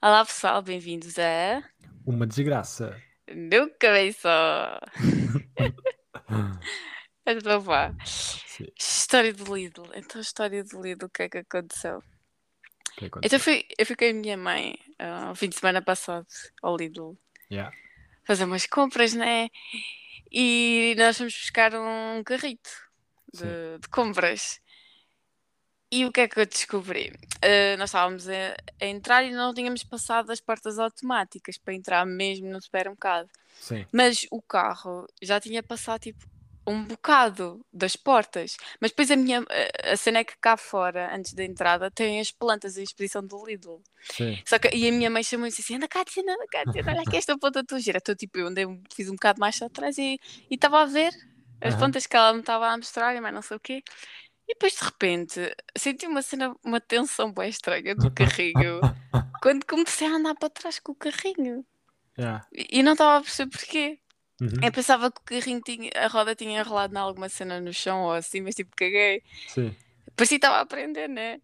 Olá pessoal, bem-vindos a Uma desgraça. Nunca Bem Só. Então vá. Sim. História do Lidl. Então, a história do Lidl, o que é que aconteceu? Que Então, aconteceu? eu fui, eu fui com a minha mãe ah, o fim de semana passado ao Lidl Yeah. fazer umas compras, né? E nós fomos buscar um carrito de, de compras. E o que é que eu descobri? Ah, nós estávamos a, a entrar e não tínhamos passado as portas automáticas para entrar mesmo no supermercado. Sim. Mas o carro já tinha passado tipo um bocado das portas. Mas depois a minha a- cena é que cá fora, antes da entrada, tem as plantas em exposição do Lidl. Sim. Só que, e a minha mãe chamou e disse assim: anda cá, tia, anda cá, tia, olha aqui esta planta tua gira. Então, tipo, eu andei, fiz um bocado mais atrás e e estava a ver as Aham. plantas que ela me estava a mostrar e mais não sei o quê. E depois, de repente, senti uma cena, uma tensão bem estranha do carrinho quando comecei a andar para trás com o carrinho. Yeah. E e não estava a perceber porquê. Uhum. Eu pensava que o carrinho tinha, a roda tinha enrolado em alguma cena no chão ou assim, mas tipo, caguei. Sim. Parecia que estava a aprender, né?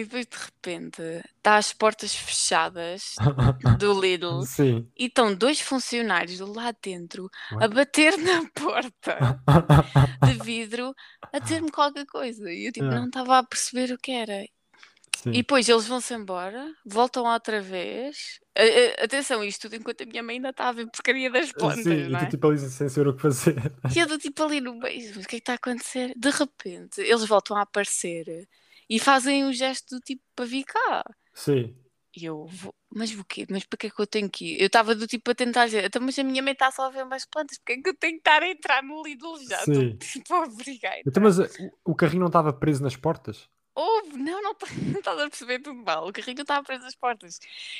E depois de repente está as portas fechadas do Lidl Sim. e estão dois funcionários do lado dentro a bater na porta de vidro a dizer-me qualquer coisa. E eu tipo, Yeah. não estava a perceber o que era. Sim. E depois eles vão-se embora, voltam outra vez. A- a- atenção, isto tudo enquanto a minha mãe ainda está a ver porcaria das plantas, Sim, e não tu é? tipo ali sem saber o que fazer. E eu do tipo ali no meio, o que é que está a acontecer? De repente, eles voltam a aparecer e fazem um gesto do tipo para vir cá. Sim. E eu vou, mas o quê? Mas para que é que eu tenho que ir? Eu estava do tipo a tentar dizer, então, mas a minha mãe está só a ver umas plantas, porque é que eu tenho que estar a entrar no Lidl já? Estou Sim. tipo a obrigar. a Então, mas o carrinho não estava preso nas portas? Houve, não, não, tá- não estás a perceber tudo mal. O carrinho estava preso às portas.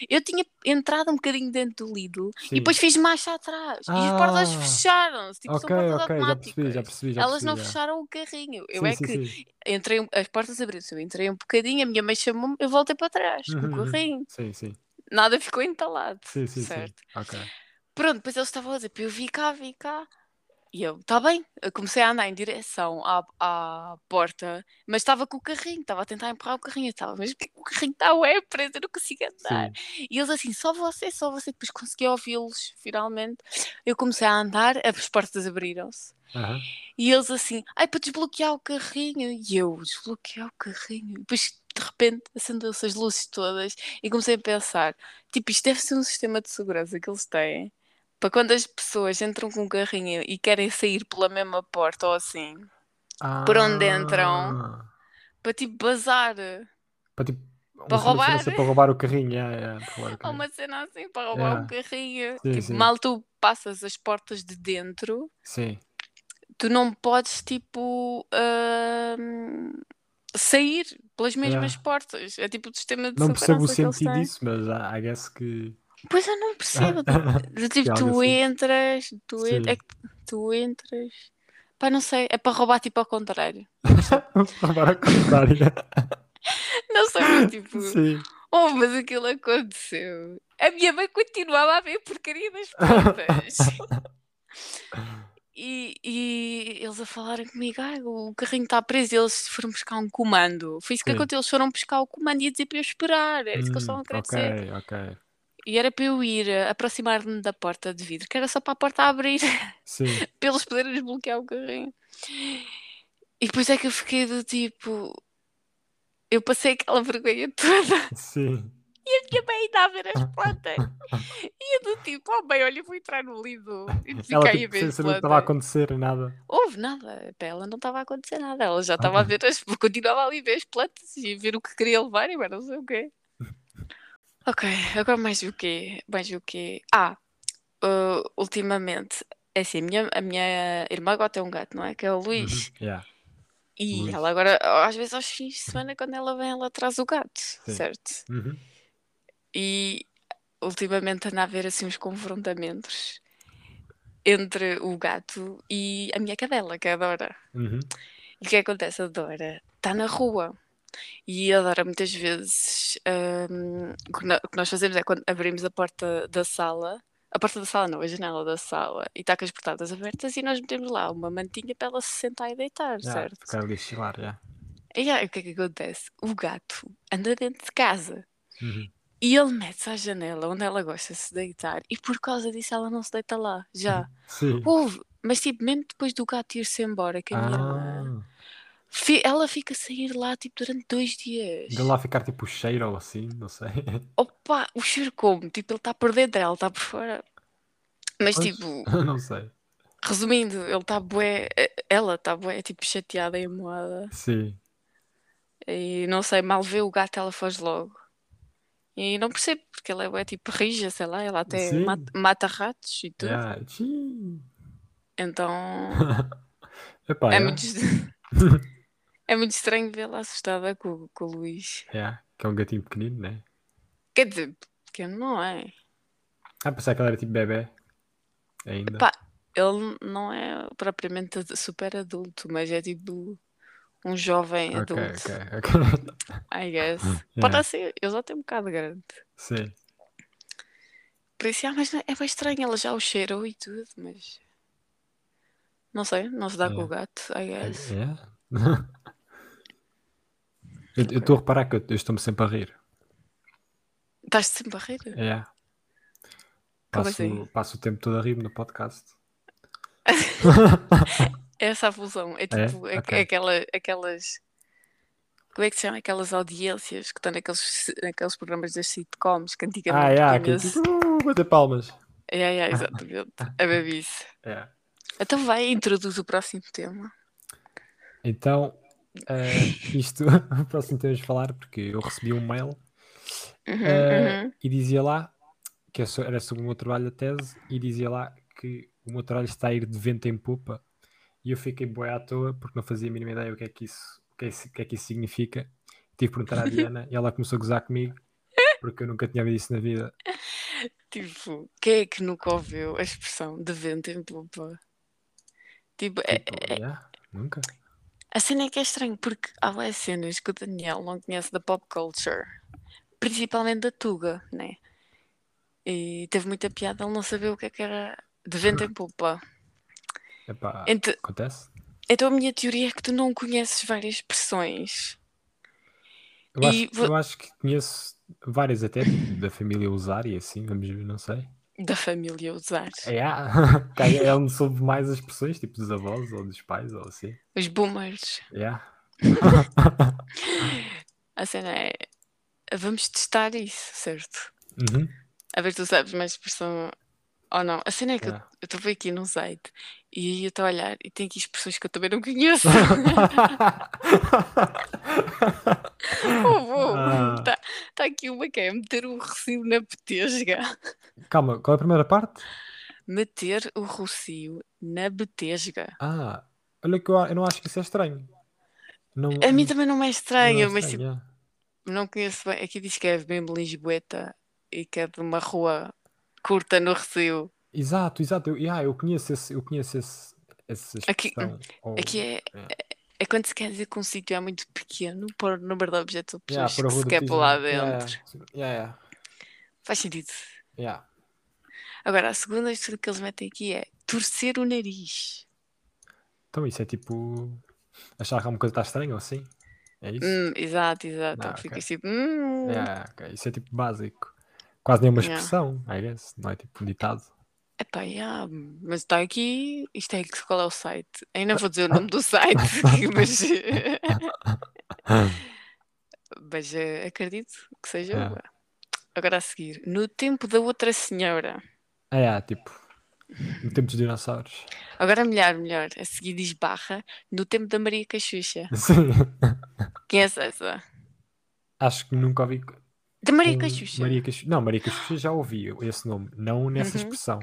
Eu tinha entrado um bocadinho dentro do Lidl Sim. e depois fiz marcha atrás. E as portas Ah. fecharam-se, tipo, Ok, são portas ok, já percebi, já automáticas. percebi, já Elas percebi. não já. fecharam o carrinho. Eu Sim, é sim, que sim. entrei, as portas abriram-se, eu entrei um bocadinho, a minha mãe chamou-me, eu voltei para trás com o Uhum, carrinho. Sim, sim. Nada ficou entalado, Sim, sim, certo? Ok. Pronto, depois eles estavam a dizer eu vir cá, vir cá. E eu, tá bem, eu comecei a andar em direção à, à porta, mas estava com o carrinho, estava a tentar empurrar o carrinho, estava, mas o carrinho está ué preso, eu não consigo andar. Sim. E eles assim, só você, só você, depois consegui ouvi-los, finalmente. Eu comecei a andar, as portas abriram-se, Aham. e eles assim, ai, para desbloquear o carrinho, e eu, desbloquear o carrinho, e depois de repente acendeu-se as luzes todas, e comecei a pensar, tipo, isto deve ser um sistema de segurança que eles têm. Para quando as pessoas entram com o carrinho e querem sair pela mesma porta ou assim, por onde entram, Ah. para tipo bazar. Para tipo. Para uma roubar. Para roubar o carrinho. Yeah, yeah, para roubar o carrinho. uma cena assim para roubar Yeah. o carrinho. Sim, tipo, sim. mal tu passas as portas de dentro, Sim. tu não podes tipo ahm, sair pelas mesmas portas. É tipo o sistema de Não percebo o sentido disso, mas I I guess que. Pois eu não percebo. Tipo, tu assim. entras, tu, en- Sim. é que tu entras. Pá, não sei, é para roubar tipo ao contrário. roubar a contrário. Não sei, mas tipo, Sim. oh, mas aquilo aconteceu. A minha mãe continuava a ver porcaria das plantas. E, e eles a falarem comigo, ah, o carrinho está preso, e eles foram buscar um comando. Foi isso que Sim. aconteceu, eles foram buscar o comando e a dizer para eu esperar. Era isso que eles estavam Hum, a querer dizer. ok, ok. E era para eu ir eh, aproximar-me da porta de vidro, que era só para a porta abrir, Sim. para eles poderem desbloquear o carrinho. E depois é que eu fiquei do tipo. Eu passei aquela vergonha toda Sim. e a minha mãe ainda a ver as plantas. E eu do tipo, oh bem, olha, vou entrar no Lidl e Ela fiquei a tipo, ver sem as saber o que estava a acontecer, nada. Houve nada, para ela não estava a acontecer nada. Ela já estava a ver as. continuava ali a ver as plantas e a ver o que queria levar e não sei o quê. Ok, agora mais o quê? Mais o quê? Ah, uh, ultimamente, é assim, a minha, a minha irmã agora tem um gato, não é? Que é o Luís. Uhum, Yeah. E Luís. ela agora, às vezes aos fins de semana, quando ela vem, ela traz o gato, certo? Uhum. E ultimamente anda a haver assim uns confrontamentos entre o gato e a minha cadela, que é a Dora. Uhum. E o que acontece? A Dora está na rua e a Dora muitas vezes hum, o que nós fazemos é quando abrimos a porta da sala, a porta da sala não, a janela da sala, e está com as portadas abertas e nós metemos lá uma mantinha para ela se sentar e deitar, Yeah, certo? Ficar ali chilar, yeah. E aí, o que é que acontece? O gato anda dentro de casa Uhum. E ele mete-se à janela onde ela gosta de se deitar e por causa disso ela não se deita lá, já. Sim. Houve, mas tipo, mesmo depois do gato ir-se embora, que a minha irmã, Ah, fi- ela fica a sair lá tipo durante dois dias. de lá ficar tipo cheiro ou assim, não sei. Opa, o cheiro como? Tipo, ele está por dentro, ela está por fora. Mas Pois, tipo, não sei. resumindo, ele está bué, ela está bué, tipo, chateada e moada. Sim. E não sei, mal vê o gato, ela foge logo. E não percebo, porque ela é bué, tipo, rija, sei lá, ela até mata, mata ratos e tudo. Yeah. Então, Epá, é yeah. muito, é muito estranho vê-la assustada com, com o Luís. Yeah, Que é um gatinho pequenino, né? Quer dizer, pequeno não é. Ah, pensava que ele era tipo bebê. Ainda. Pá, ele não é propriamente super adulto, mas é tipo um jovem ok, adulto, ok, ok. I guess. Yeah. Pode ser, eu já tenho um bocado grande. Sim. Por isso, ah, mas é bem estranho, ela já o cheirou e tudo, mas não sei, não se dá com o Yeah. gato, I guess. Yeah. eu estou a reparar que eu, eu estou-me sempre a rir. Estás-te sempre a rir? É. Passo, assim? passo o tempo todo a rir no podcast. É essa a função, é É? tipo, é, Ok. é aquela, aquelas. Como é que se chama? Aquelas audiências que estão naqueles, naqueles programas das sitcoms que ah, antigamente yeah, tinha aqui, esse- tipo, uh, bater palmas. É, é, exatamente. É bem isso. É. Então vai, introduz o próximo tema. Então, eh, isto, o próximo temos de falar, porque eu recebi um mail Uhum, eh, uhum. e dizia lá que é era sobre o meu trabalho de tese e dizia lá que o meu trabalho está a ir de vento em popa e eu fiquei boé à toa porque não fazia a mínima ideia o que é que isso, o que é, o que é que isso significa. Tive que perguntar à Diana e ela começou a gozar comigo porque eu nunca tinha ouvido isso na vida. Tipo, quem é que nunca ouviu a expressão de vento em popa? Tipo, é- Tipo, é- yeah, nunca. A cena é que é estranho, porque há lá cenas que o Daniel não conhece da pop culture, principalmente da Tuga, né? E teve muita piada ele não saber o que é que era de vento em popa. Epá, acontece. Então a minha teoria é que tu não conheces várias expressões. Eu, E acho, vo- eu acho que conheço várias até tipo, da família usar e assim, vamos ver, não sei. Da família usar. É, ah, cá é onde soube mais as expressões, tipo dos avós ou dos pais ou assim. Os boomers. Yeah. A cena é. Vamos testar isso, certo? Uhum. A ver se tu sabes mais expressão ou não. A cena é que eu- Yeah. eu estou aqui num site e aí eu estou a olhar e tem aqui expressões que eu também não conheço. oh, vou. Ah. Está tá aqui uma que é meter o rocio na betesga. Calma, qual é a primeira parte? Meter o rocio na betesga. Ah, olha que eu, a- eu não acho que isso é estranho. Não, A mim também não é não é estranho, mas estranho, tipo, yeah. não conheço bem. Aqui diz que é mesmo Lisboeta e que é de uma rua curta no Rocio. Exato, exato. Eu, yeah, eu conheço esse, eu conheço esse, essa Aqui- expressão. ou- Aqui é, yeah. é quando se quer dizer que um sítio é muito pequeno para o número de objetos ou Yeah, pessoas a que se quer lá né? Yeah, dentro. yeah, yeah, Faz sentido. yeah. Agora, a segunda história que eles metem aqui é torcer o nariz. Então isso é tipo achar que alguma coisa está estranha ou assim? É isso? Hum, exato, exato. Ah, Ficas ok. tipo, hum. Yeah, ok. Isso é tipo básico. Quase nenhuma Yeah. expressão, I guess. Não é tipo um ditado. Epá, yeah, mas está aqui. Isto é que qual é o site? Ainda vou dizer o nome do site, mas. mas eh, acredito que seja. Yeah. Agora a seguir, no tempo da outra senhora. É, é, tipo, no tempo dos dinossauros. Agora melhor, melhor. A seguir diz barra, no tempo da Maria Cachucha. Sim. Conhece essa? Acho que nunca ouvi. Da Maria Cachucha. Maria Não, Maria Cachucha já ouvi esse nome. Não nessa Uhum. expressão.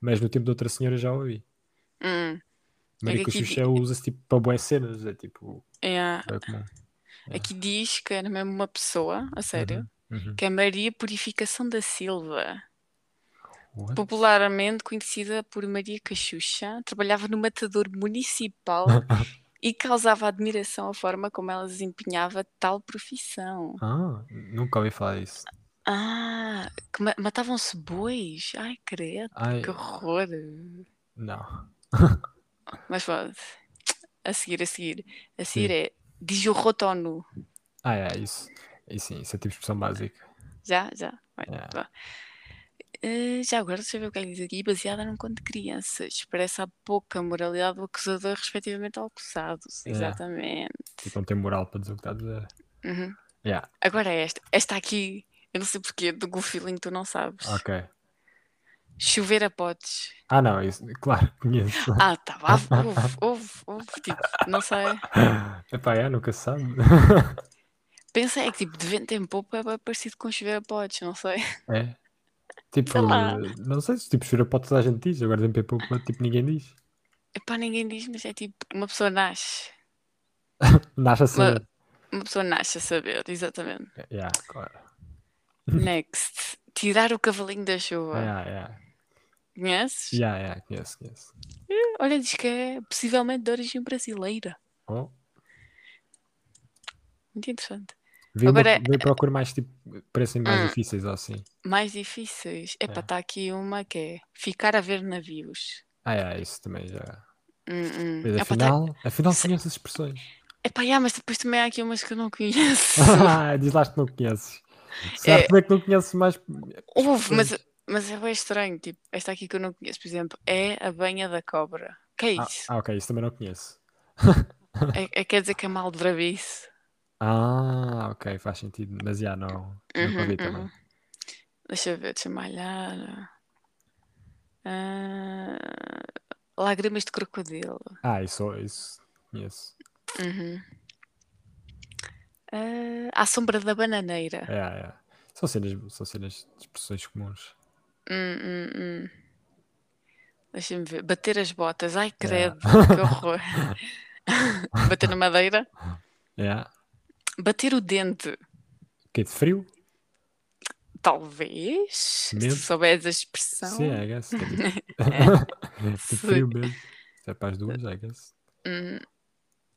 Mas no tempo de outra senhora já ouvi. Hum, Maria aqui Cachucha usa-se tipo para boas cenas. É tipo, é. é. Yeah. Aqui diz que era mesmo uma pessoa, a sério, Uhum, uhum. que é Maria Purificação da Silva. What? Popularmente conhecida por Maria Cachucha, trabalhava no matador municipal e causava admiração a forma como ela desempenhava tal profissão. Ah, nunca ouvi falar disso. Ah, matavam-se bois? Ai, credo, Ai, que horror. não. Mas pode. A seguir, a seguir. A seguir é diz o rotono. Ah, é, isso. Isso sim, isso é tipo expressão básica. Já, já. Vai, Yeah. Eh, já agora, deixa eu ver o que é que diz aqui. Baseada num conto de crianças. Parece a pouca moralidade do acusador respectivamente ao acusado. Yeah. Exatamente. Tipo, não tem moral para dizer o que está a dizer. Uhum. Yeah. Agora é esta. Esta aqui, eu não sei porquê, do Go Feeling tu não sabes. Ok. Chover a potes. Ah, não, isso, claro, conheço. Ah, tá. Houve, houve, houve. Tipo, não sei. Epá, é, nunca se sabe. Pensa é que tipo, de vento em pouco é parecido com chover a potes, não sei. É. Tipo, Sei lá. não sei se tipo chorar pode toda a gente diz, agora em Pepa tipo ninguém diz. Epá, ninguém diz, mas é tipo, uma pessoa nasce. Nasce a saber. Uma pessoa nasce a saber, exatamente. Yeah, claro. Next. Tirar o cavalinho da chuva. Yeah, yeah. Conheces? Yeah, yeah, conheço, conheço. Olha, diz que é possivelmente de origem brasileira. Oh, Muito interessante. Vi, Agora- uma, vi procuro mais tipo, parecem mais Hum. difíceis ou assim. Mais difíceis. Epá, É. está aqui uma que é ficar a ver navios. Ah, é, isso também já. Hum, hum. Mas Epá, tá- afinal, afinal Se- conheço as expressões. Epá, yeah, mas depois também há aqui umas que eu não conheço. Ah, Diz lá que não conheces. Certo é que não conheces mais. Houve, mas, mas é bem estranho. Tipo, esta aqui que eu não conheço, por exemplo, é a banha da cobra. Que é Ah, isso? ah, ok, isso também não conheço. É, é- quer dizer que é mal de. Ah, ok, faz sentido. Mas já não. Nunca Uhum, vi também. uhum. Deixa eu ver, deixa-me olhar. Ah, lágrimas de crocodilo. Ah, isso, isso conheço. Uhum. Ah, à sombra da bananeira. É, é. São cenas, são cenas de expressões comuns. Hum, hum, hum. Deixa-me ver. Bater as botas. Ai, credo, Yeah. que horror. Bater na madeira. É. Bater o dente. Que de frio? Talvez. Se Medo. souberes a expressão. Sim, I guess. É de frio mesmo. Se é para as duas, I guess. Hum.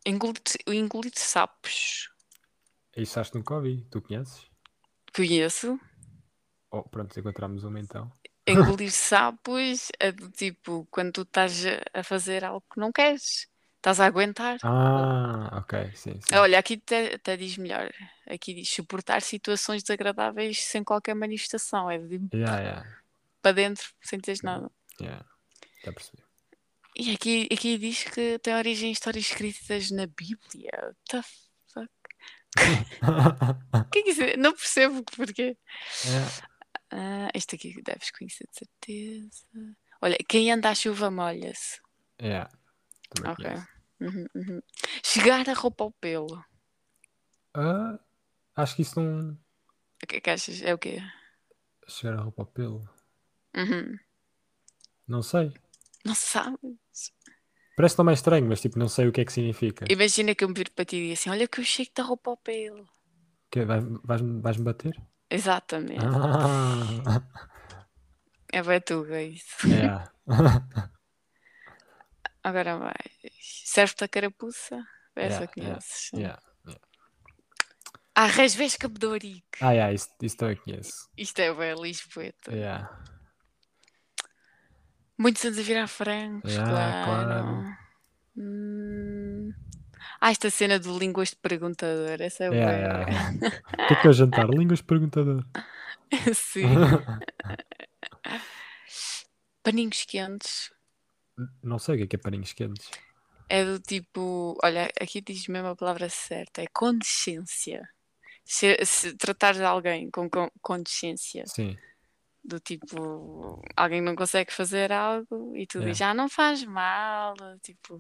Engolir, engolir sapos. Isso acho que nunca ouvi. Tu conheces? Conheço. Oh, pronto, encontramos uma então. Engolir sapos é do tipo quando tu estás a fazer algo que não queres. Estás a aguentar. Ah, ok, sim, sim. Olha, aqui até, até diz melhor. Aqui diz suportar situações desagradáveis sem qualquer manifestação. É de Yeah, yeah, para dentro, sem teres nada. yeah. Já percebi. E aqui, aqui diz que tem origem em histórias escritas na Bíblia. What the fuck? O que é que isso é? Não percebo porquê. É. Ah, este aqui deves conhecer de certeza. Olha, quem anda à chuva molha-se. Yeah. Também Ok. conheço. Uhum, uhum. Chegar a roupa ao pelo. Ah, acho que isso não. O que é que achas? É o quê? Chegar a roupa ao pelo. Uhum. Não sei. Não sabes? Parece mais estranho, mas tipo, não sei o que é que significa. Imagina que eu me viro para ti e digo assim: Olha que eu chego da roupa ao pelo. Que vais, vais-me bater? Exatamente. Ah, É bem tu, é isso. yeah. Agora vai. Serve-te a carapuça? Essa Yeah, conheces. sim. yeah. Ah, resvesca. Ah, yeah, isso, isso também conheço. Isto é bem Lisboeta. Yeah. Muitos anos a virar francos, Yeah, claro. claro. Hum. Ah, esta cena do línguas de perguntador. Essa é Yeah, bué. yeah. O que é que é jantar? Línguas perguntador. Sim. Paninhos quentes. Não sei o que é que é paninhos quentes. É do tipo. Olha, aqui diz mesmo a palavra certa. É condescência. Se, se tratares de alguém com, com condescência, Sim. do tipo, alguém não consegue fazer algo e tu Yeah. dizes, ah, não faz mal, tipo,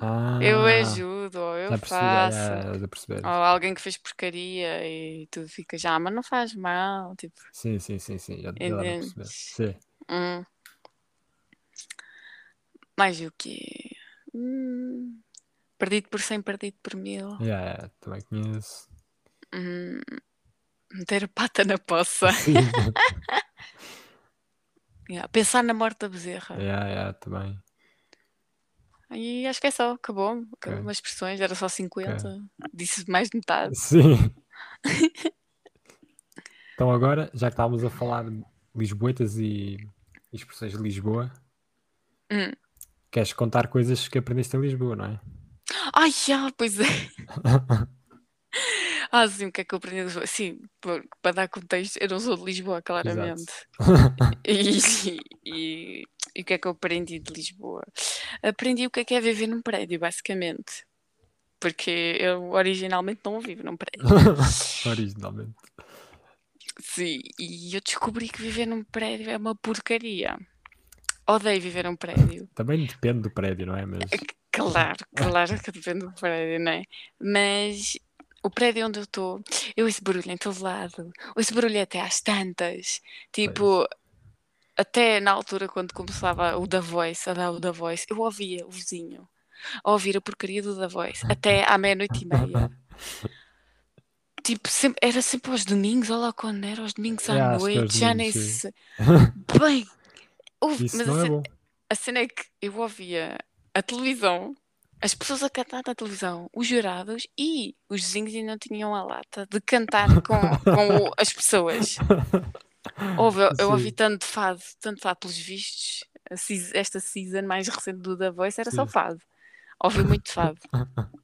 Ah, eu ajudo, ou eu já percebi, faço. já, já, já perceber. Ou alguém que fez porcaria e tu ficas, ah, mas não faz mal, tipo, Sim, sim, sim, sim. Já, já? Sim. hum. Mais o quê? Hum. Perdido por 100, perdido por mil. Yeah, yeah, também conheço. Hum. Meter a pata na poça. Yeah, Pensar na morte da bezerra. yeah, yeah, também. E acho que é só, acabou. Ok. Umas expressões, era só 50. Disse mais de metade. Sim. então agora, já que estávamos a falar de Lisboetas e expressões de Lisboa, Hum. Queres contar coisas que aprendeste em Lisboa, não é? Ai, já, pois é. Ah, sim, o que é que eu aprendi de Lisboa? Sim, por- para dar contexto, eu não sou de Lisboa, claramente. E, e, e o que é que eu aprendi de Lisboa? Aprendi o que é que é viver num prédio, basicamente. Porque eu originalmente não vivo num prédio. Originalmente. Sim, e eu descobri que viver num prédio é uma porcaria. Odeio viver num prédio. Também depende do prédio, não é? Mas Claro, claro que depende do prédio, não é? Mas o prédio onde eu estou, eu ouço barulho em todo lado, ouço barulho até às tantas. Tipo, até na altura quando começava o da Voice, a dar o da Voice, eu ouvia o vizinho a ouvir a porcaria do da Voice até à meia-noite e meia. Tipo, sempre- era sempre aos domingos, olha lá quando era, aos domingos à É, é noite, já nem sei. Bem, isso mas não a é cena- bom. a cena é que eu ouvia a televisão, as pessoas a cantar na televisão, os jurados e os vizinhos ainda não tinham a lata de cantar com, com o- as pessoas. Ouve, eu, eu ouvi tanto fado, tanto fado pelos vistos. a seas- esta season mais recente do The Voice era só Sim. fado. Ouvi muito fado.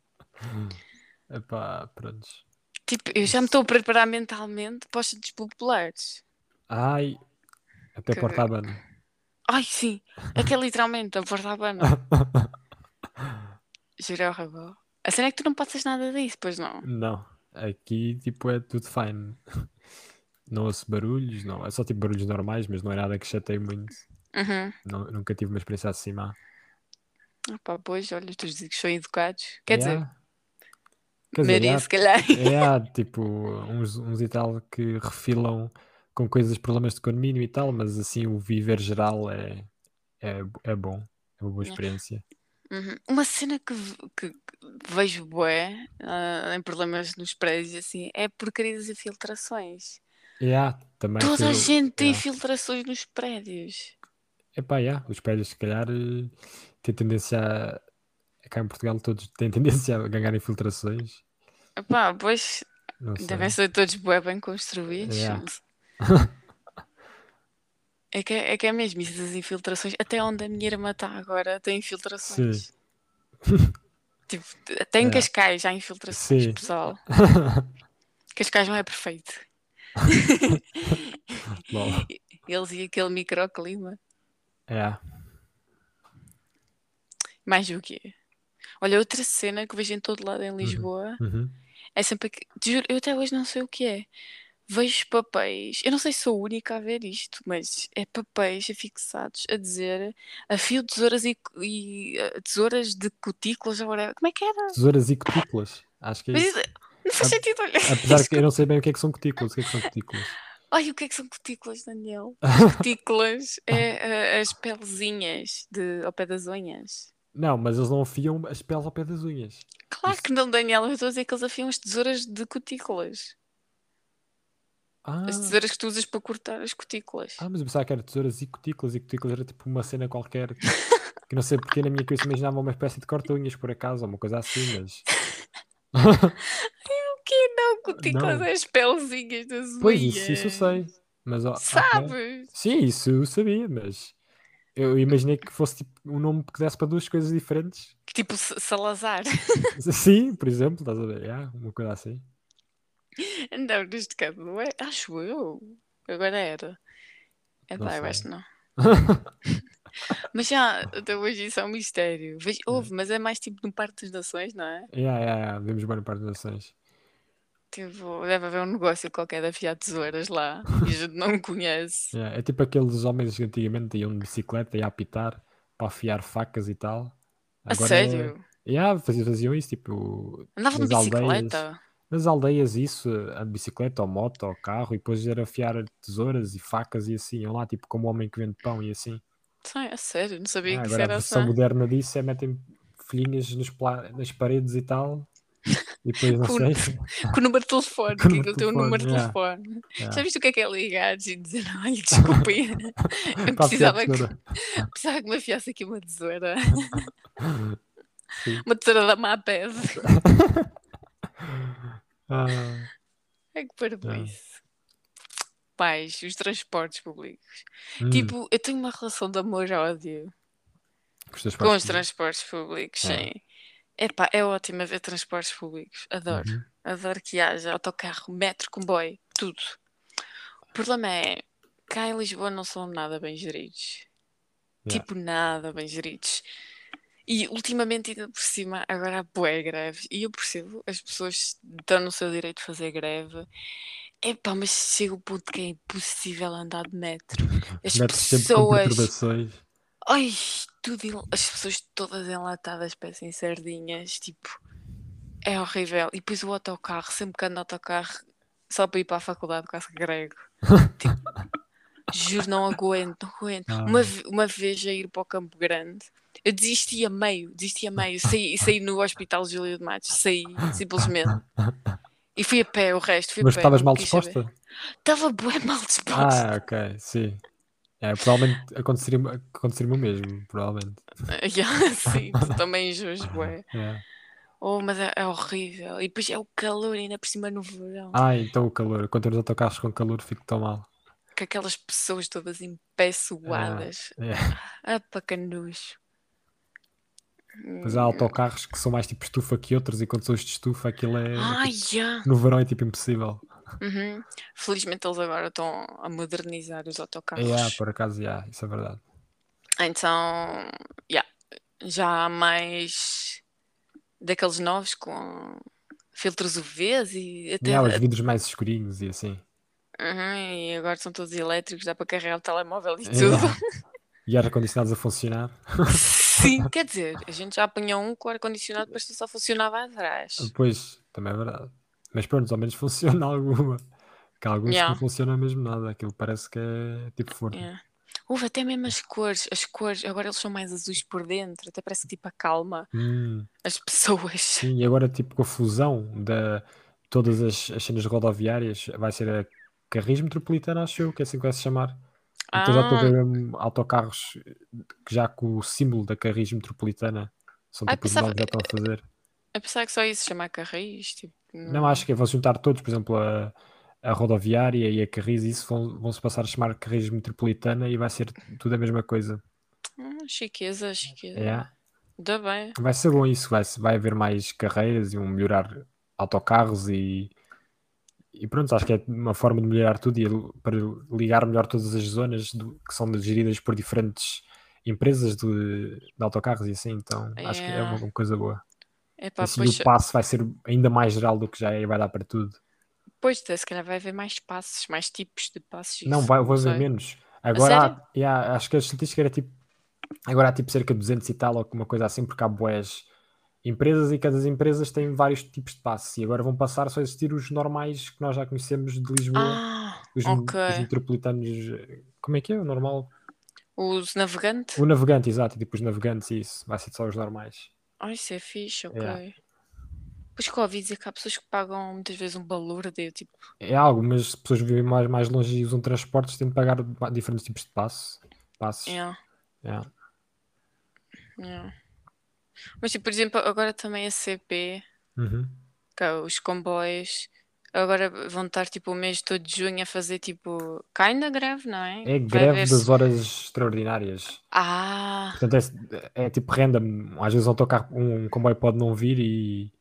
Epá, prontos. Tipo, eu já me estou a preparar mentalmente para os centros populares. Ai, até Que- Porta-Abana. Ai, sim, é que é literalmente a Porta Habana. Juro, é horrível. A cena é que tu não passas nada disso, pois não? Não, aqui tipo é tudo fine. Não ouço barulhos, não. É só tipo barulhos normais, mas não é nada que chateie muito. Uhum. Não- nunca tive uma experiência assim má. Pá, pois, olha, os teus vizinhos são educados. Quer dizer, Yeah. Quer dizer, maioria yeah, se calhar. É, há, tipo, uns, uns e tal que refilam com coisas, problemas de condomínio e tal, mas assim o viver geral é, é, é bom, é uma boa Yeah. experiência. Uhum. Uma cena que, que- que vejo bué ah, em problemas nos prédios assim é porcaria das infiltrações. E há também Toda a aquilo- gente tem yeah. infiltrações nos prédios. Epá, yeah, os prédios se calhar têm tendência a. Cá em Portugal todos têm tendência a ganhar infiltrações. Epá, pois devem ser todos bué bem construídos. Yeah. É que é, é que é mesmo isso das infiltrações. Até onde a minha irmã está agora tem infiltrações. Tipo, até em Yeah. Cascais há infiltrações, Sim. pessoal. Cascais não é perfeito. Lol. Eles e aquele microclima. É, Mais o quê? Olha, outra cena que vejo em todo lado em Lisboa uhum. é sempre que. Juro, eu até hoje não sei o que é. Vejo papéis, eu não sei se sou a única a ver isto, mas é papéis afixados a dizer a fio de tesouras e, e eh, tesouras de cutículas whatever. Como é que era? Tesouras e cutículas. Acho que é Mas isso. isso não faz sentido, olha. Apesar que eu não sei bem o que é que são cutículas. O que é que são cutículas? Ai, o que é que são cutículas, Daniel? As cutículas é eh, as pelezinhas de, ao pé das unhas. Não, mas eles não afiam as peles ao pé das unhas. Claro Isso- que não, Daniel. Eu estou a dizer que eles afiam as tesouras de cutículas. Ah, As tesouras que tu usas para cortar as cutículas. ah, mas eu pensava que era tesouras e cutículas e cutículas era tipo uma cena qualquer que não sei porque na minha cabeça imaginava uma espécie de corta-unhas por acaso, ou uma coisa assim, mas. O que não? Cutículas Não. é as pelezinhas das unhas. Pois, isso, isso eu sei. Mas. Sabes? Sim, isso eu sabia, mas eu imaginei que fosse tipo um nome que desse para duas coisas diferentes. Tipo Salazar. Sim, por exemplo, estás a ver? Yeah, uma coisa assim. Não, neste caso não é. Acho eu. Agora era. É pá, eu acho que não. Mas já, até hoje isso é um mistério. Vejo- Houve, mas é mais tipo no Parque das Nações, não é? Yeah, yeah, yeah, vemos bem no Parque das Nações. Tipo, deve haver um negócio qualquer de afiar tesouras lá e a gente não conhece. Yeah, é tipo aqueles homens que antigamente iam de bicicleta e a apitar para afiar facas e tal. A Agora- sério? Yeah, faziam, faziam isso, tipo, Andavam de nas aldeias. Nas aldeias isso, a bicicleta ou moto ou carro, e depois era afiar tesouras e facas e assim, iam lá, tipo como o homem que vende pão e assim. Sim, a sério, não sabia Ah, que isso agora a era versão assim. moderna disso é metem folhinhas nas paredes e tal, e depois não Com- sei. Com o número de telefone, Com o que número aquilo de tem o número de telefone, telefone. Yeah. Já viste o que é que é ligares e dizer, olha, desculpe, eu precisava que, precisava que me afiasse aqui uma tesoura. Sim. Uma tesoura da Maped. Ah, É que parvoíce. Pais, os transportes públicos. hum, Tipo, eu tenho uma relação de amor-ódio com os teus com os transportes públicos, É. sim. Epá, é ótimo a ver transportes públicos. Adoro. Uhum. Adoro que haja autocarro, metro, comboio, tudo. O problema é, cá em Lisboa não são nada bem geridos. Yeah. Tipo, nada bem geridos. E ultimamente, ainda por cima, agora há bué greves. E eu percebo, as pessoas estão no seu direito de fazer greve. Epá, mas chega o ponto que é impossível andar de metro. As com pessoas. Ai, tudo. As pessoas todas enlatadas, parecem sardinhas. Tipo, é horrível. E depois o autocarro, sempre que ando autocarro, só para ir para a faculdade, quase grego. Tipo, juro, não aguento, não aguento. Ah. Uma, uma vez a ir para o Campo Grande, eu desisti a meio, desisti a meio. Saí, saí no Hospital Júlio de Matos, saí, simplesmente. E fui a pé o resto, fui Mas pé. estavas mal disposta? Estava bué mal disposta. Ah, ok, sim. É, provavelmente aconteceria, aconteceria o mesmo, provavelmente. Yeah, sim, também injus, bué. É. Oh, mas é, é horrível. E depois é o calor ainda por cima no verão. Ah, então o calor. Quando temos autocarros com calor, fico tão mal. Com aquelas pessoas todas em pé suadas. É. Ah, para Mas há autocarros que são mais tipo estufa que outros, e quando são os de estufa, aquilo é. Ai, tipo, yeah. no verão é tipo impossível. Uhum. Felizmente eles agora estão a modernizar os autocarros. É, ah, por acaso, yeah, isso é verdade. Então, yeah, já há mais daqueles novos com filtros UVs e até. Há os vidros mais escurinhos e assim. Uhum, e agora são todos elétricos, dá para carregar o telemóvel e É. tudo. E ar-condicionados a funcionar. Sim, quer dizer, a gente já apanhou um com ar-condicionado, depois só funcionava atrás. Pois, também é verdade. Mas pronto, ao menos funciona alguma. Que há alguns Yeah. que não funciona mesmo nada. Aquilo parece que é tipo forno. Yeah. Houve até mesmo as cores, as cores, agora eles são mais azuis por dentro, até parece que tipo acalma Hum, as pessoas. sim, e agora tipo com a fusão de todas as, as cenas rodoviárias, vai ser a Carris Metropolitana, acho eu, que é assim que vai se chamar. Então já estou a Ah. ver mesmo autocarros já com o símbolo da Carris Metropolitana. São Ai, tipo os pensava- já estão a fazer. Eu pensava que só isso chamar Carris, tipo. Não, acho que vão juntar todos, por exemplo, a, a rodoviária e a Carris, isso vão, vão se passar a chamar Carris Metropolitana e vai ser tudo a mesma coisa. Hum, chiqueza, chiqueza. É. Ainda bem. Vai ser bom isso, vai, vai haver mais carreiras e um melhorar autocarros e, e pronto, acho que é uma forma de melhorar tudo e para ligar melhor todas as zonas do- que são geridas por diferentes empresas de, de autocarros e assim, então acho que é Yeah. uma coisa boa. Epá, assim pois, o passo vai ser ainda mais geral do que já é e vai dar para tudo. pois, se calhar vai haver mais passos, mais tipos de passos. Não, vai, vai haver menos. Agora, há- yeah, acho que a estatística era tipo. Agora há tipo cerca de 200 e tal, ou alguma coisa assim, porque há boés empresas e cada empresas tem vários tipos de passos. E agora vão passar só a existir os normais que nós já conhecemos de Lisboa, Ah, os, ok. os metropolitanos. Como é que é? O normal? Os navegantes? O navegante, exato, tipo os navegantes, e isso. Vai ser só os normais. Ai, isso é fixe, ok. Yeah. Pois que eu ouvi dizer que há pessoas que pagam muitas vezes um balúrdio, eu, tipo, É algo, mas as pessoas vivem mais, mais longe e usam transportes, têm de pagar diferentes tipos de passo, passos. yeah, Yeah. yeah. Mas, tipo, por exemplo, agora também a CP, Uhum. que é os comboios, agora vão estar, tipo, o mês todo de junho a fazer, tipo, kinda greve, não é? É greve das horas extraordinárias. Ah, Portanto, é, é tipo random. Às vezes um, autocarro, um comboio pode não vir e,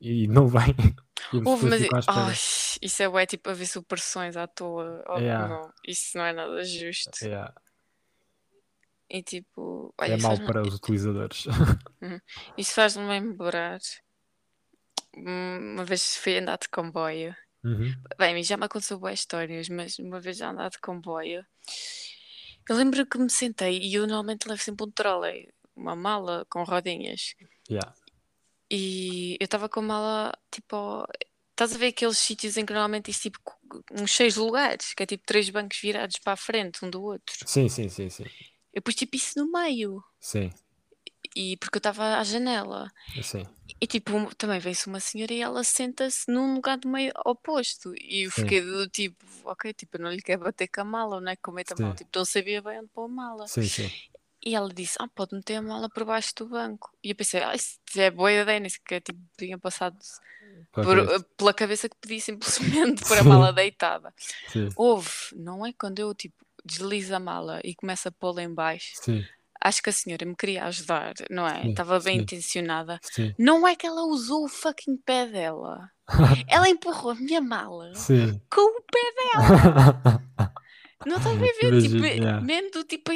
e não vem. Houve, mas... Ai, isso é bué, tipo, a ver supressões à toa. Oh, Yeah. não, isso não é nada justo. É, E, tipo, é olha, mau faz-me- para os utilizadores. Isso faz-me lembrar. hum, Uma vez fui andar de comboio. Uhum. Bem, já me aconteceu boas histórias, mas uma vez já andar de comboio. Eu lembro que me sentei e eu normalmente levo sempre um trolley, uma mala com rodinhas. Yeah. E eu estava com a mala, tipo. Estás a ver aqueles sítios em que normalmente tens tipo uns seis lugares, que é tipo três bancos virados para a frente, um do outro. Sim, sim, sim, sim. Eu pus tipo isso no meio. Sim, E porque eu estava à janela. sim. E tipo, também vem-se uma senhora e ela senta-se num lugar do meio oposto. E eu Sim. fiquei do tipo, ok, tipo, eu não lhe quero bater com a mala, não é? Com a mala. Sim. Tipo, não sabia bem onde pôr a mala. Sim, sim. E ela disse, ah, pode meter a mala por baixo do banco. E eu pensei, ah, isso é boa ideia, nem sequer tipo, tinha passado Pela por- cabeça. pela cabeça que podia simplesmente pôr a mala deitada. Sim, Houve, não é? Quando eu tipo deslizo a mala e começo a pô-la em baixo, sim. acho que a senhora me queria ajudar, não é? Sim, Estava bem sim. intencionada. Não é que ela usou o fucking pé dela. Ela empurrou a minha mala Sim. com o pé dela. Não estás a ver? Tipo, yeah. mesmo do tipo,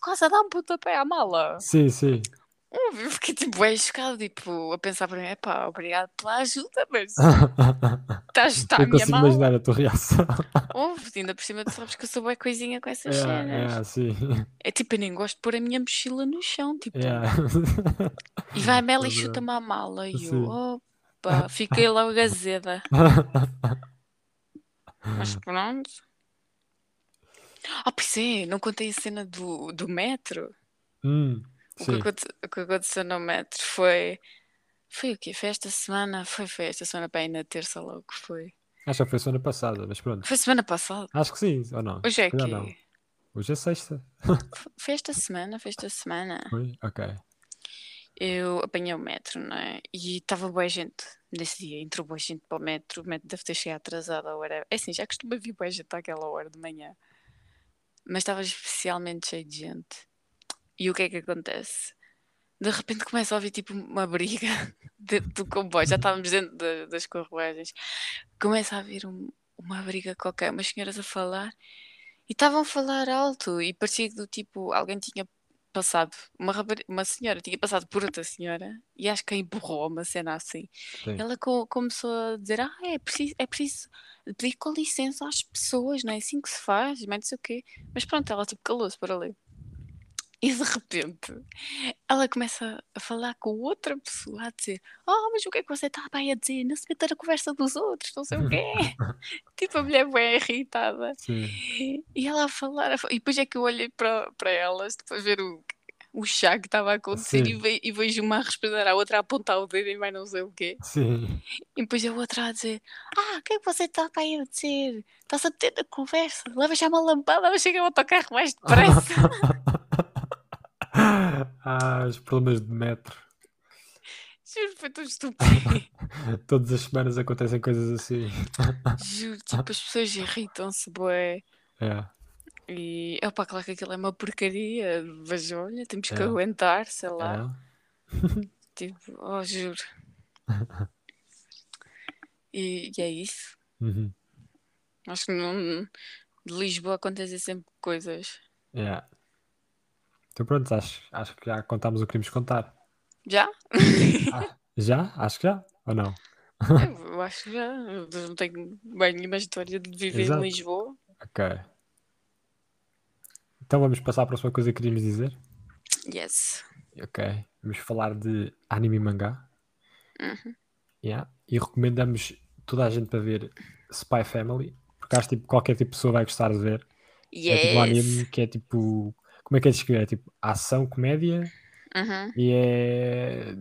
quase a dar um pontapé à mala. Sim, sim. Eu fiquei tipo, é chocado, tipo, a pensar para mim, epá, obrigado pela ajuda, mas está a ajudar a Eu minha consigo imaginar a tua reação. Houve, ainda por cima tu sabes que eu sou boa coisinha com essas É, cenas. é, sim. É tipo, eu nem gosto de pôr a minha mochila no chão, tipo, É. e vai a Mela É e chuta-me a mala e eu, opa, fiquei logo azeda. Mas pronto. Ah, pois é, não contei a cena do, do metro. Hum, O que, o que aconteceu no metro foi. Foi o quê? Foi esta semana? Foi, foi esta semana para aí na terça logo foi. Acho que foi semana passada, mas pronto. Foi semana passada. Acho que sim, ou não? Hoje é que não. Hoje é sexta. Foi esta semana, foi esta semana. Foi? Ok. Eu apanhei o metro, não é? E estava boa gente nesse dia, entrou boa gente para o metro. O metro deve ter chegado atrasado a hora. É assim, já costuma vir boa gente àquela hora de manhã. Mas estava especialmente cheio de gente. E o que é que acontece? De repente começa a ouvir tipo uma briga dentro do comboio. Já estávamos dentro da- das carruagens. Começa a haver um- uma briga qualquer, umas senhoras a falar. E estavam a falar alto. E parecia que do tipo, alguém tinha passado, uma, uma senhora tinha passado por outra senhora. E acho que a empurrou uma cena assim. Sim. Ela co- começou a dizer: Ah, é preciso, é preciso pedir com licença às pessoas, não é assim que se faz, mas não sei o quê. Mas pronto, ela tipo calou-se para ali. E de repente ela começa a falar com outra pessoa, a dizer: Oh, mas o que é que você está bem a dizer? Não se meta na conversa dos outros, não sei o quê. tipo, a mulher bem irritada. Sim. E ela a falar, a fa- e depois é que eu olhei para para elas, depois ver o, o chá que estava a acontecer e, ve- e vejo uma a responder à outra a apontar o dedo e mais não sei o quê. Sim. E depois a outra a dizer: Ah, o que é que você está aí a dizer? Estás a meter na conversa? Leva já uma lampada, chega ao autocarro mais depressa. ah, os problemas de metro. Juro, foi tão estúpido. Todas as semanas acontecem coisas assim. Juro, tipo, as pessoas irritam-se, bué. É. E, opa, claro que aquilo é uma porcaria, mas olha, temos que É. aguentar, sei lá. É. Tipo, oh, juro. E, e é isso. Uhum. Acho que não, de Lisboa acontecem sempre coisas. É. Então pronto, acho, acho que já contámos o que queríamos contar. Já? Ah, já? Acho que já? Ou não? Eu acho que já. Eu não tenho bem nenhuma história de viver Exato. em Lisboa. Ok. Então vamos passar à próxima coisa que queríamos dizer. Yes. Ok. Vamos falar de anime e mangá. Uhum. Yeah. E recomendamos toda a gente para ver Spy Family. Porque acho que tipo, qualquer tipo de pessoa vai gostar de ver. É tipo um anime Yes. que é tipo. Como é que é de descrever? É tipo ação, comédia Uhum. e é.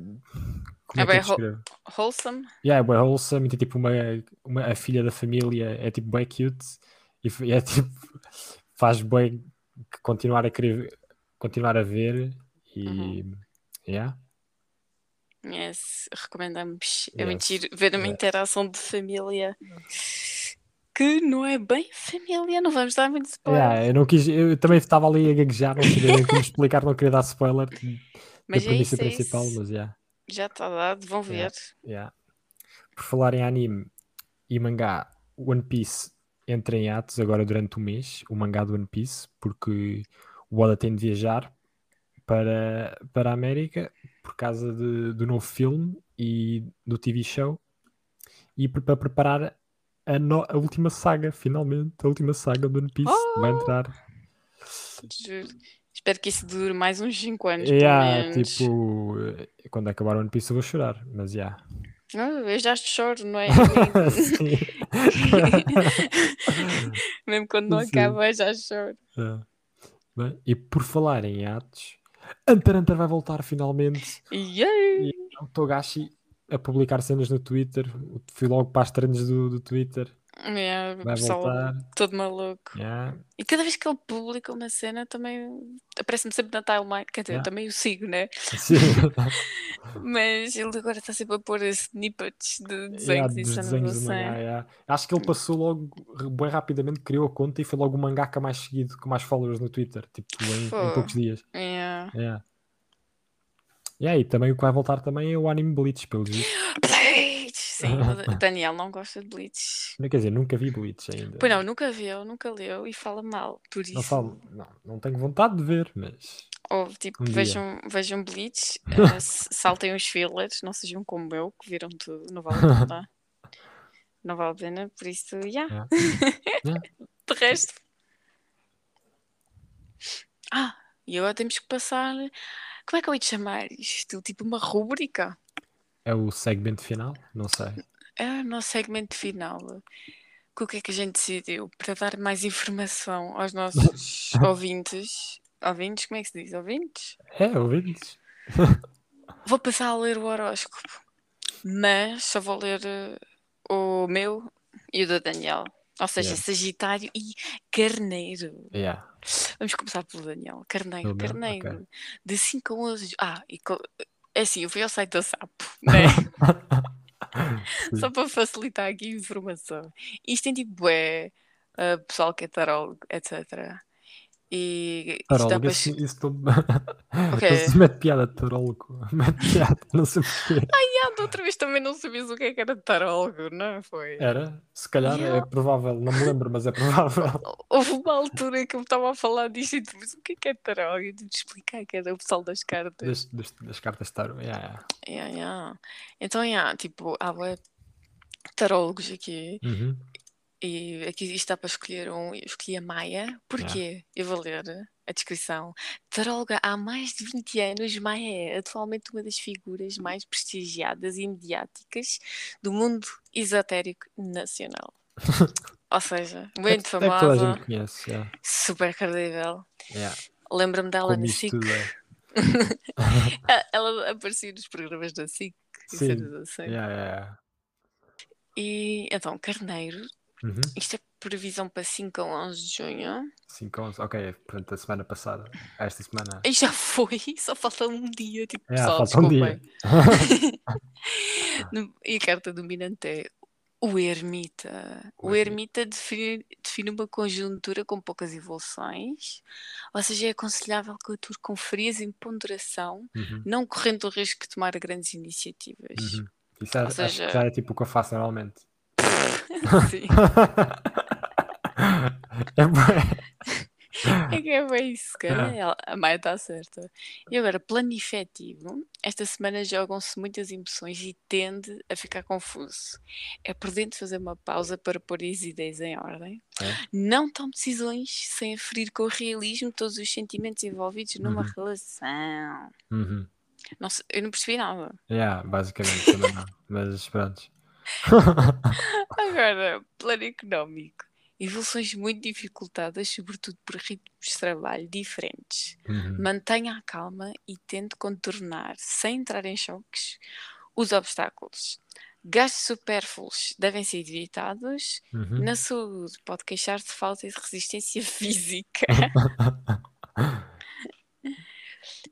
Como É é que é bem? Wholesome. Yeah, é bem wholesome e tem tipo uma, uma. A filha da família é tipo bem cute e é tipo. Faz bem continuar a querer. Continuar a ver e. Uhum. Yeah. Yes. Recomendamos. É Yes. giro ver uma interação de família que não é bem família. Não vamos dar muito spoiler. Yeah, eu não quis, eu também estava ali a gaguejar, não sabia bem como explicar, não queria dar spoiler da Mas é premissa isso, é principal, isso. mas yeah, Já está dado. Vão ver. Yeah. Por falar em anime e mangá, One Piece entra em atos agora durante o mês, o mangá do One Piece, porque o Oda tem de viajar para, para a América por causa de- do novo filme e do TV show e para preparar a, no- a última saga, finalmente, a última saga do One Piece vai Oh! entrar. Juro. Espero que isso dure mais uns 5 anos, pelo Yeah, menos. tipo, eh, quando acabar o One Piece eu vou chorar, mas já. Ah, eu já choro, não é? Mesmo quando não Sim. acaba, eu já choro. É. Bem, e por falar em atos, Hunter Hunter vai voltar finalmente. Yay! O Togashi a publicar cenas no Twitter. Fui logo para as trends do, do Twitter. É, o Vai pessoal voltar. todo maluco. Yeah. E cada vez que ele publica uma cena também aparece-me sempre na timeline. Quer dizer, eu Yeah. também o sigo, né? Sim. Mas ele agora está sempre a pôr snippets de Yeah, desenhos e cenas assim. yeah. Acho que ele passou logo, bem rapidamente, criou a conta e foi logo o mangaka mais seguido, com mais followers no Twitter, tipo, em, em poucos dias. Yeah. E também o que vai voltar também é o anime Bleach, pelo visto. Bleach! Sim, o Daniel não gosta de Bleach. Não, Quer dizer, nunca vi Bleach ainda. Pois não, nunca viu, nunca leu e fala mal. Por isso. Não falo, não, não tenho vontade de ver, mas Ou tipo, Um dia. vejam, vejam Bleach, s- saltem os fillers, não sejam como eu, que viram tudo, não vale a pena. não vale a pena, por isso, yeah. Yeah. Yeah. De resto. Ah, e agora temos que passar. Como é que eu ia te chamar isto? Tipo uma rúbrica. é o segmento final? Não sei. É o nosso segmento final. Com o que é que a gente decidiu? Para dar mais informação aos nossos ouvintes. Ouvintes? Como é que se diz? Ouvintes? É, ouvintes. Vou passar a ler o horóscopo, mas só vou ler eh, o meu e o do Daniel. Ou seja, Yeah. Sagitário e Carneiro. Yeah. Vamos começar pelo Daniel. Carneiro? Carneiro. Ok. De 5 a 11. de- Ah, e co- é assim, eu fui ao site da Sapo, né? Só para facilitar aqui a informação. Isto tem tipo, é pessoal que é tarólogo, etc. E Tarólogo, não... quê? não se mete piada de tarólogo. Mete piada, não sei porquê. Ah, da outra vez também não sabias o que é que era tarólogo, não foi? Era? Se calhar é Yeah. provável, não me lembro, mas é provável. Houve uma altura que eu estava a falar disto e tu disse o que é que é tarólogo? Eu tive de explicar que era o pessoal das cartas. Das, das, das cartas de tarot. Yeah, yeah. Yeah, yeah. Então, yeah, tipo, há tarólogos aqui Uhum. E aqui está para escolher um. Eu escolhi a Maia. Porquê? Eu vou ler a descrição. Taróloga há mais de 20 anos, Maia é atualmente uma das figuras mais prestigiadas e mediáticas do mundo esotérico nacional. Ou seja, muito é, que- é que toda a famosa, gente conhece. Yeah. super credível. Yeah. Lembro-me dela Como na SIC. é. Ah, Ela aparecia nos programas da SIC Sim. assim. Yeah, yeah. E então, Carneiro, Uhum. isto é previsão para 5 a 11 de junho. 5 11. Ok, portanto, a semana passada. Esta semana. E já foi, só falta um dia. Tipo, pessoal, falta um dia. E a carta dominante é o ermita. O O ermita. define, define uma conjuntura com poucas evoluções, ou seja, é aconselhável que atue com frieza e ponderação, Uhum. não correndo o risco de tomar grandes iniciativas. Uhum. Isso é, seja- já é tipo o que eu faço normalmente. Sim. é. É que é bem isso, cara. Ela- A Maia está certa. E agora, plano efetivo. Esta semana jogam-se muitas emoções e tende a ficar confuso. É prudente fazer uma pausa para pôr as ideias em ordem. É. Não tome decisões sem aferir com o realismo todos os sentimentos envolvidos numa Uhum. relação. Uhum. Não eu não percebi nada. Yeah, basicamente também não. Mas pronto. Agora, plano económico. Evoluções muito dificultadas, sobretudo por ritmos de trabalho diferentes. Uhum. Mantenha a calma e tente contornar, sem entrar em choques, os obstáculos. Gastos supérfluos devem ser evitados. Uhum. Na saúde, pode queixar-se de falta de resistência física.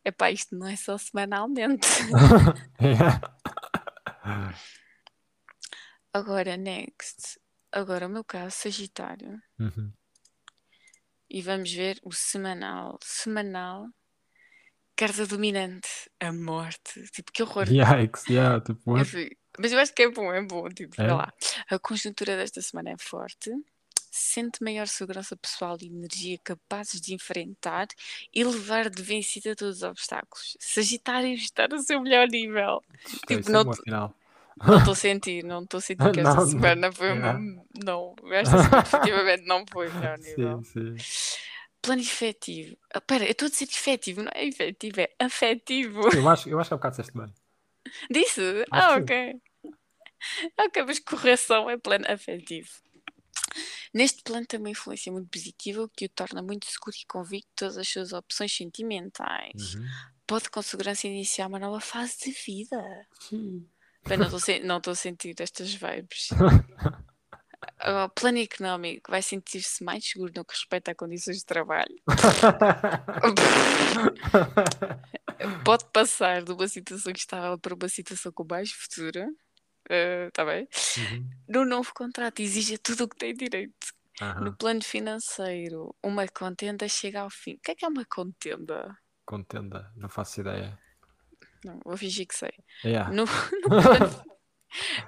Epá, isto não é só semanalmente. Agora, next. Agora, o meu caso, Sagitário. Uhum. E vamos ver o semanal. Semanal. Carta dominante. A morte. Tipo, que horror. Yikes, yeah, tipo, what? Mas eu acho que é bom, é bom. Tipo, É? lá. A conjuntura desta semana é forte. Sente maior segurança pessoal e energia capazes de enfrentar e levar de vencida todos os obstáculos. Sagitário está no seu melhor nível. Tipo, é não estou a sentir, não estou a sentir que esta Não, não. semana foi Yeah. uma. Não, esta semana definitivamente não foi o melhor nível. Sim, sim. Plano efetivo. Ah, Pera, eu estou a dizer efetivo, não é efetivo, é afetivo. Eu acho, eu acho que há bocado disseste bem. Disse? Acho Ah, ok. Ok, mas correção é plano afetivo. Neste plano tem uma influência muito positiva, que o torna muito seguro e convicto de todas as suas opções sentimentais. Uhum. Pode com segurança iniciar uma nova fase de vida. Sim. Bem, não estou a sentir estas vibes. O plano económico vai sentir-se mais seguro no que respeita a condições de trabalho. Pode passar de uma situação estável para uma situação com mais futuro. Está bem? Uhum. No novo contrato exige tudo o que tem direito. No Aham. plano financeiro, uma contenda chega ao fim. O que é que é uma contenda? Contenda, não faço ideia. Não, vou fingir que sei. Yeah. No, no plano,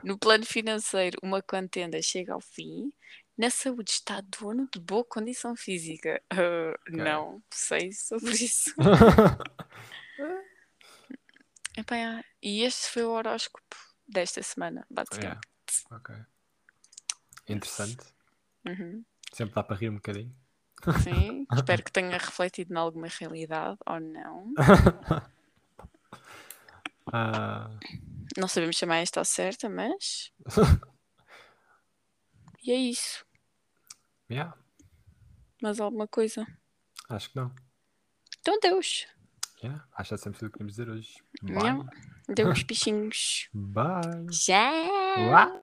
no plano financeiro, uma contenda chega ao fim. Na saúde está dono de boa condição física. Ah, Não sei sobre isso. Epá, é. e este foi o horóscopo desta semana, basicamente. Yeah. Ok. Interessante. Uhum. Sempre dá para rir um bocadinho. Sim, espero que tenha refletido em alguma realidade ou não. Ah, Não sabemos chamar esta ao certa, mas. E é isso. yeah, Mais alguma coisa? acho que não. Então, Deus. Yeah, acho que é sempre tudo o que queremos dizer hoje. Bye. Deus, bichinhos. Bye. Já!